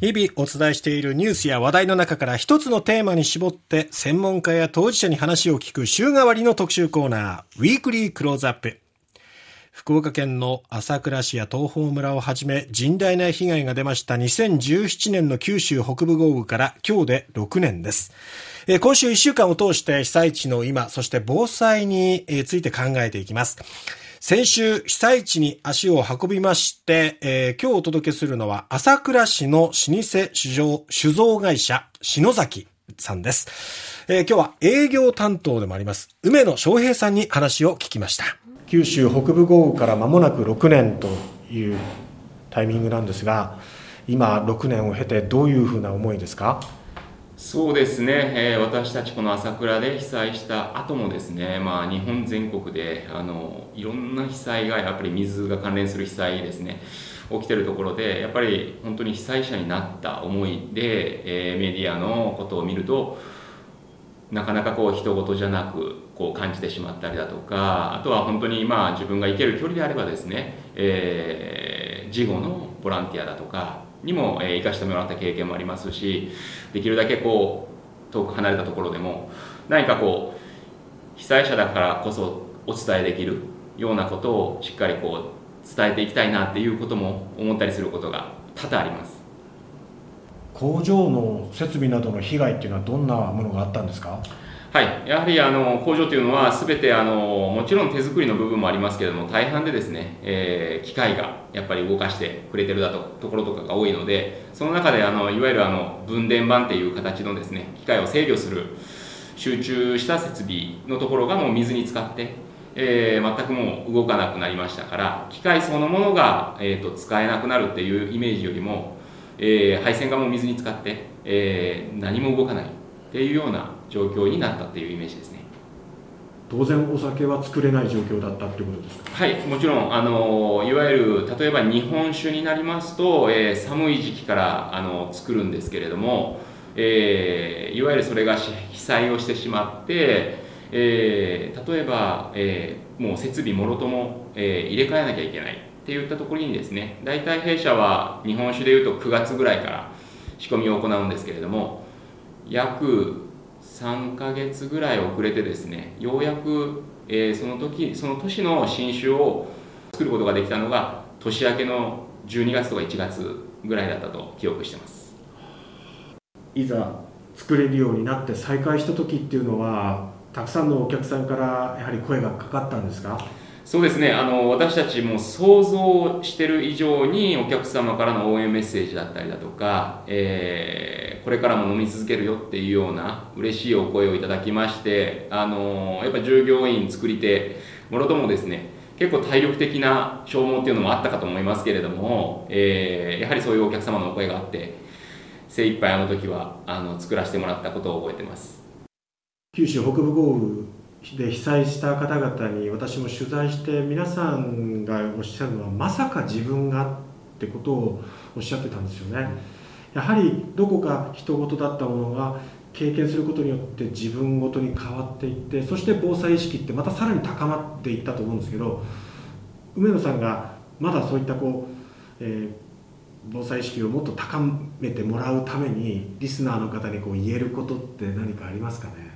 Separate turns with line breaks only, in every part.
日々お伝えしているニュースや話題の中から一つのテーマに絞って専門家や当事者に話を聞く週替わりの特集コーナー、ウィークリークローズアップ。福岡県の朝倉市や東峰村をはじめ甚大な被害が出ました2017年の九州北部豪雨から今日で6年です。今週1週間を通して被災地の今、そして防災について考えていきます。先週、被災地に足を運びまして、えー、今日お届けするのは、朝倉市の老舗酒造酒造会社、篠崎さんです。えー、今日は営業担当でもあります、梅野翔平さんに話を聞きました。九州北部豪雨から間もなく6年というタイミングなんですが、今6年を経てどういうふうな思いですか？
そうですね、えー、私たちこの朝倉で被災した後もですね、まあ、日本全国であのいろんな被災がやっぱり水が関連する被災ですね起きてるところでやっぱり本当に被災者になった思いで、えー、メディアのことを見るとなかなかこう人事じゃなくこう感じてしまったりだとかあとは本当にまあ自分が行ける距離であればですね、えー、事後のボランティアだとかにも、えー、生かしてもらった経験もありますしできるだけこう遠く離れたところでも何かこう被災者だからこそお伝えできるようなことをしっかりこう伝えていきたいなっていうことも思ったりすることが多々あります。
工場の設備などの被害っていうのはどんなものがあったんですか？
はい、やはりあの工場というのは、すべてあのもちろん手作りの部分もありますけれども、大半でですね、えー、機械がやっぱり動かしてくれてるだとところとかが多いので、その中であのいわゆるあの分電盤っていう形のですね機械を制御する集中した設備のところがもう水に浸かって、えー、全くもう動かなくなりましたから、機械そのものが、えーと、使えなくなるっていうイメージよりも、えー、配線がもう水に浸かって、えー、何も動かないっていうような状況になったっていうイメージですね。
当然お酒は作れない状況だったってことですか？
はいもちろんあのいわゆる例えば日本酒になりますと、えー、寒い時期からあの作るんですけれども、えー、いわゆるそれが被災をしてしまって、えー、例えば、えー、もう設備もろとも、えー、入れ替えなきゃいけないっていったところにですね大体弊社は日本酒でいうと9月ぐらいから仕込みを行うんですけれども約3ヶ月ぐらい遅れてですねようやく、えー、その時その年の新種を作ることができたのが年明けの12月とか1月ぐらいだったと記憶してます。
いざ作れるようになって再開した時っていうのはたくさんのお客さんからやはり声がかかったんですか？
そうですね。あの私たちも想像してる以上にお客様からの応援メッセージだったりだとか、えー、これからも飲み続けるよっていうような嬉しいお声をいただきましてあのやっぱ従業員作り手もろともですね結構体力的な消耗っていうのもあったかと思いますけれども、えー、やはりそういうお客様のお声があって精一杯あの時はあの作らせてもらったことを覚えてます。
九州北部豪雨で被災した方々に私も取材して皆さんがおっしゃるのはまさか自分がってことをおっしゃってたんですよね。やはりどこか人事だったものが経験することによって自分ごとに変わっていってそして防災意識ってまたさらに高まっていったと思うんですけど梅野さんがまだそういったこう、えー、防災意識をもっと高めてもらうためにリスナーの方にこう言えることって何かありますかね？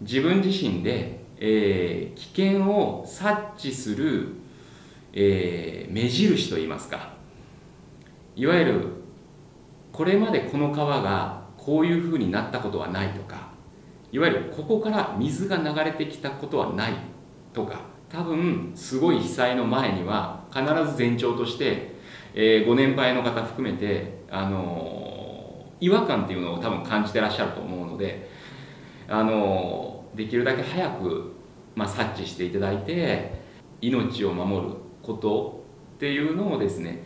自分自身で、えー、危険を察知する、えー、目印といいますか。いわゆるこれまでこの川がこういうふうになったことはないとか。いわゆるここから水が流れてきたことはないとか。多分すごい被災の前には必ず前兆として、えー、ご年配の方含めて、あの、違和感っていうのを多分感じてらっしゃると思うのであのできるだけ早く、まあ、察知していただいて命を守ることっていうのをですね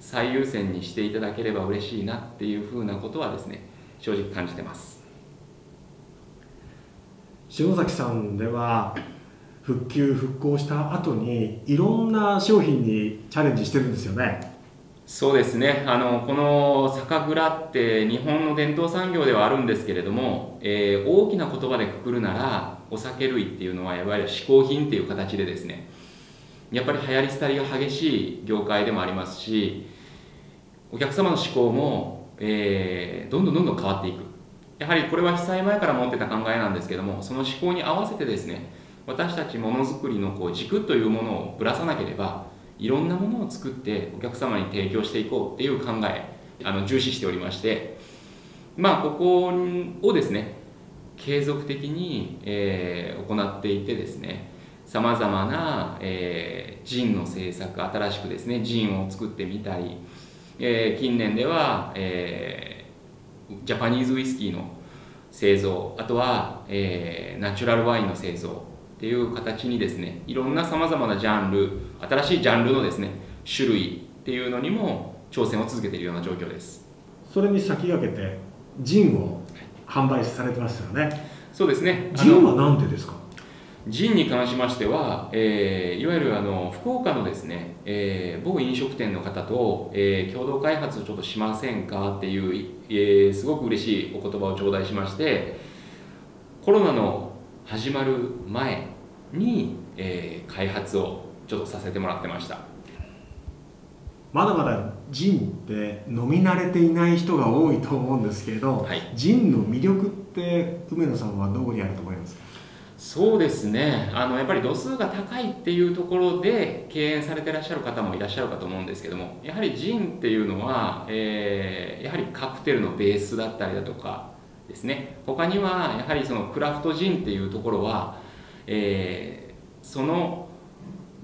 最優先にしていただければ嬉しいなっていうふうなことはですね正直感じてます。
塩崎さんでは復旧復興した後にいろんな商品にチャレンジしてるんですよね。
そうですね。あのこの酒蔵って日本の伝統産業ではあるんですけれども、えー、大きな言葉でくくるならお酒類っていうのはいわゆる嗜好品っていう形でですね。やっぱり流行り廃りが激しい業界でもありますしお客様の思考も、えー、どんどんどんどん変わっていくやはりこれは被災前から持ってた考えなんですけどもその思考に合わせてですね私たちものづくりのこう軸というものをぶらさなければいろんなものを作ってお客様に提供していこうっていう考えあの重視しておりましてまあここをですね継続的に、えー、行っていてですねさまざまな、えー、ジンの製作新しくですねジンを作ってみたり、えー、近年では、えー、ジャパニーズウイスキーの製造あとは、えー、ナチュラルワインの製造っていう形にですねいろんなさまざまなジャンル新しいジャンルのですね種類っていうのにも挑戦を続けているような状況です。
それに先駆けてジンを販売されてましたよね。
そうですね。
ジンは何でですか？
ジンに関しましては、えー、いわゆるあの福岡のですね、えー、某飲食店の方と、えー、共同開発をちょっとしませんかっていう、えー、すごく嬉しいお言葉を頂戴しましてコロナの始まる前に、えー、開発をちょっとさせてもらってました。
まだまだジンって飲み慣れていない人が多いと思うんですけれど、はい、ジンの魅力って梅野さんはどこにあると思いますか？
そうですね。あのやっぱり度数が高いっていうところで敬遠されてらっしゃる方もいらっしゃるかと思うんですけどもやはりジンっていうのは、えー、やはりカクテルのベースだったりだとかですね。他にはやはりそのクラフトジンっていうところは、えー、その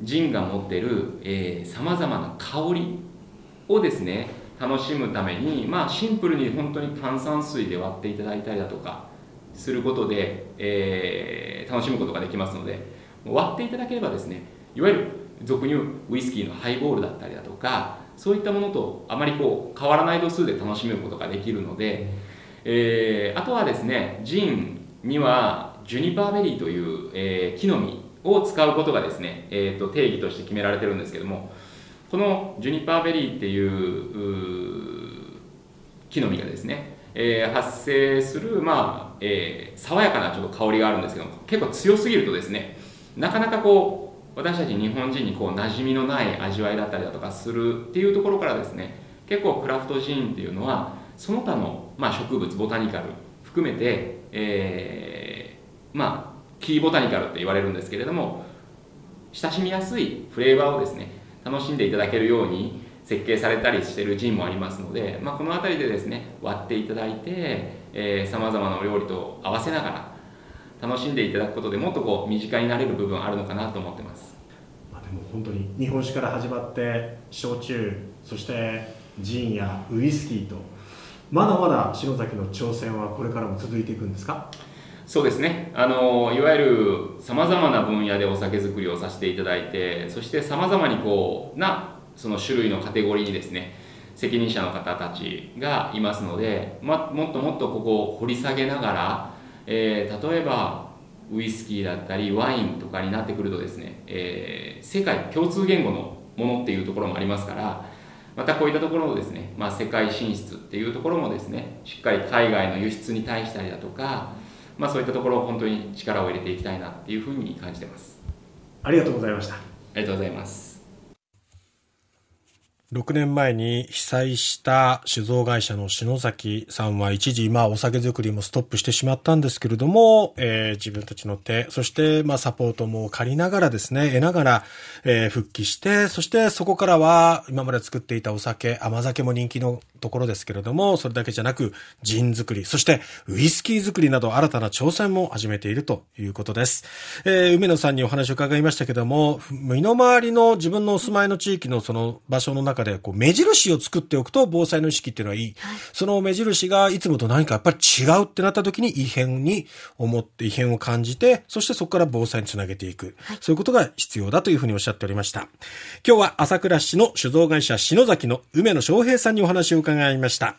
ジンが持ってるさまざまな香りをですね楽しむためにまあシンプルに本当に炭酸水で割っていただいたりだとかすることで、えー、楽しむことができますので割っていただければですねいわゆる俗に言うウイスキーのハイボールだったりだとかそういったものとあまりこう変わらない度数で楽しめることができるので、えー、あとはですねジンにはジュニパーベリーという、えー、木の実を使うことがですね、えーと、定義として決められてるんですけどもこのジュニパーベリーっていう木の実がですね、えー、発生する、まあえー、爽やかなちょっと香りがあるんですけども結構強すぎるとですねなかなかこう私たち日本人にこう馴染みのない味わいだったりだとかするっていうところからですね結構クラフトジーンっていうのはその他の、まあ、植物ボタニカル含めて、えー、まあキーボタニカルって言われるんですけれども親しみやすいフレーバーをですね楽しんでいただけるように設計されたりしているジンもありますので、まあ、この辺りでですね割っていただいてさまざまなお料理と合わせながら楽しんでいただくことでもっとこう身近になれる部分あるのかなと思ってます。
まあでも本当に日本酒から始まって焼酎そしてジンやウイスキーとまだまだ篠崎の挑戦はこれからも続いていくんですか？
そうですね。あのいわゆるさまざまな分野でお酒造りをさせていただいてそしてさまざまにこうなその種類のカテゴリーにですね責任者の方たちがいますので、ま、もっともっとここを掘り下げながら、えー、例えばウイスキーだったりワインとかになってくるとですね、えー、世界共通言語のものっていうところもありますからまたこういったところのですね、まあ、世界進出っていうところもですねしっかり海外の輸出に対したりだとか、まあ、そういったところを本当に力を入れていきたいなっていうふうに感じてます。
ありがとうございました。あ
りがとうございます
6年前に被災した酒造会社の篠崎さんは一時、まあお酒作りもストップしてしまったんですけれども、えー、自分たちの手、そしてまあサポートも借りながらですね、得ながら、えー、復帰して、そしてそこからは今まで作っていたお酒、甘酒も人気のところですけれども、それだけじゃなく、ジン作り、そしてウイスキー作りなど新たな挑戦も始めているということです。えー、梅野さんにお話を伺いましたけども、身の回りの自分のお住まいの地域のその場所の中でこう目印を作っておくと防災の意識っていうのはいい。はい、その目印がいつもと何かやっぱり違うってなった時に異変に思って異変を感じて、そしてそこから防災につなげていく。はい、そういうことが必要だというふうにおっしゃっておりました。今日は朝倉市の酒造会社篠崎の梅野昌平さんにお話を伺いました。